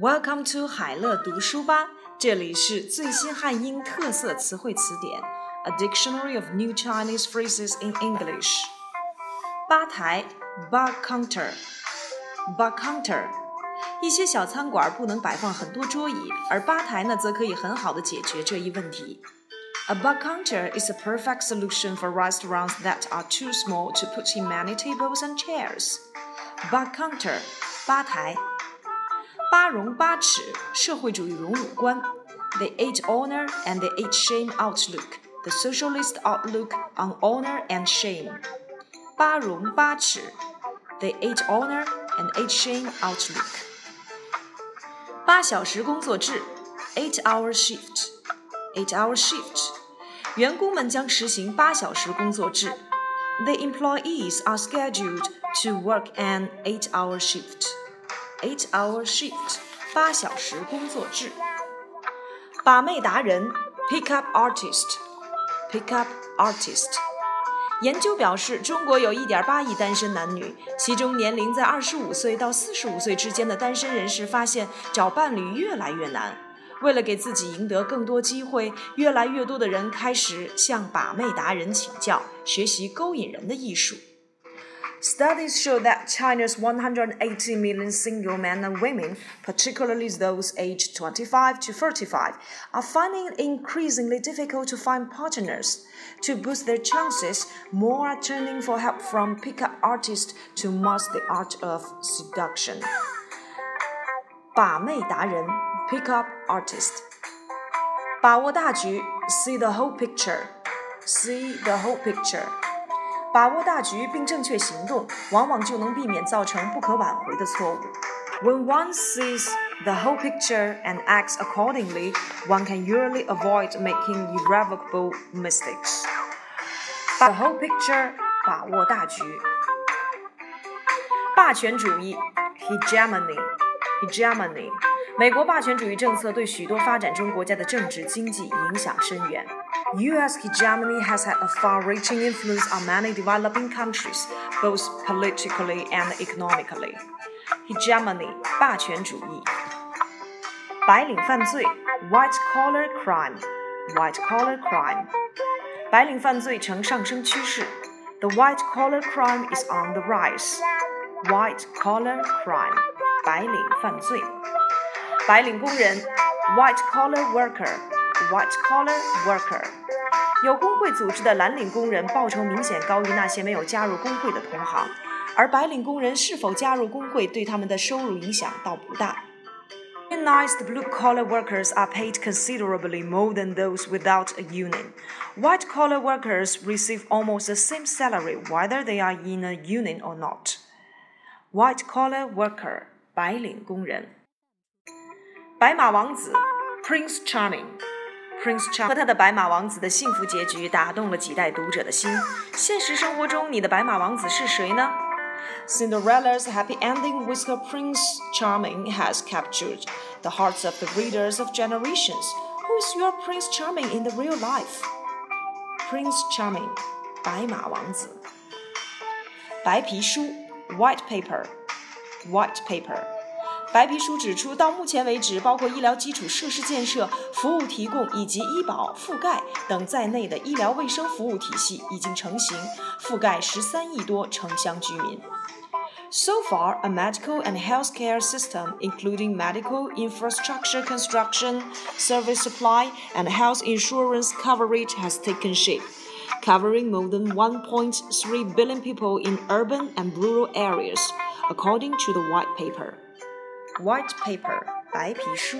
Welcome to 海乐读书吧，这里是最新汉英特色词汇词典，A Dictionary of New Chinese Phrases in English。吧台 （bar counter），bar counter，一些小餐馆不能摆放很多桌椅，而吧台呢，则可以很好的解决这一问题。A bar counter is a perfect solution for restaurants that are too small to put in many tables and chairs. Bar counter，吧台。 八荣八耻，社会主义荣辱观；the eight honor and the eight shame outlook, the socialist outlook on honor and shame。八荣八耻，the eight honor and eight shame outlook。八小时工作制，eight-hour shift，eight-hour shift。员工们将实行八小时工作制。The employees are scheduled to work an eight-hour shift. Eight-hour shift，八小时工作制。把妹达人，pick-up artist，pick-up artist。研究表示，中国有1.8亿单身男女，其中年龄在25岁到45岁之间的单身人士发现找伴侣越来越难。为了给自己赢得更多机会，越来越多的人开始向把妹达人请教，学习勾引人的艺术。Studies show that China's 180 million single men and women, particularly those aged 25 to 35, are finding it increasingly difficult to find partners. To boost their chances, more are turning for help from pickup artists to master the art of seduction. 把妹达人 pickup artist 把握大局 see the whole picture see the whole picture 把握大局并正确行动，往往就能避免造成不可挽回的错误。When one sees the whole picture and acts accordingly, one can usually avoid making irrevocable mistakes. The whole picture，把握大局。霸权主义，hegemony，hegemony。 美国霸权主义政策对许多发展中国家的政治经济影响深远。U.S. hegemony has had a far-reaching influence on many developing countries, both politically and economically. Hegemony 霸权主义。白领犯罪 （white collar crime） （white collar crime） 白领犯罪呈上升趋势。The white collar crime is on the rise. White collar crime 白领犯罪。 白领工人 （white collar worker）。white collar worker，有工会组织的蓝领工人报酬明显高于那些没有加入工会的同行，而白领工人是否加入工会对他们的收入影响倒不大。Unionized blue-collar workers are paid considerably more than those without a union. White-collar workers receive almost the same salary whether they are in a union or not. White-collar worker 白领工人。 白马王子 Prince Charming。Prince Charming 和他的白马王子的幸福结局打动了几代读者的心。现实生活中，你的白马王子是谁呢？Cinderella's happy ending with her Prince Charming has captured the hearts of the readers of generations. Who is your Prince Charming in the real life? Prince Charming，白马王子。白皮书，White Paper，White Paper。 白皮书指出，到目前为止，包括医疗基础设施建设、服务提供以及医保覆盖等在内的医疗卫生服务体系已经成型，覆盖十三亿多城乡居民。So far, a medical and healthcare system, including medical infrastructure construction, service supply, and health insurance coverage, has taken shape, covering more than 1.3 billion people in urban and rural areas, according to the white paper. White paper，白皮书。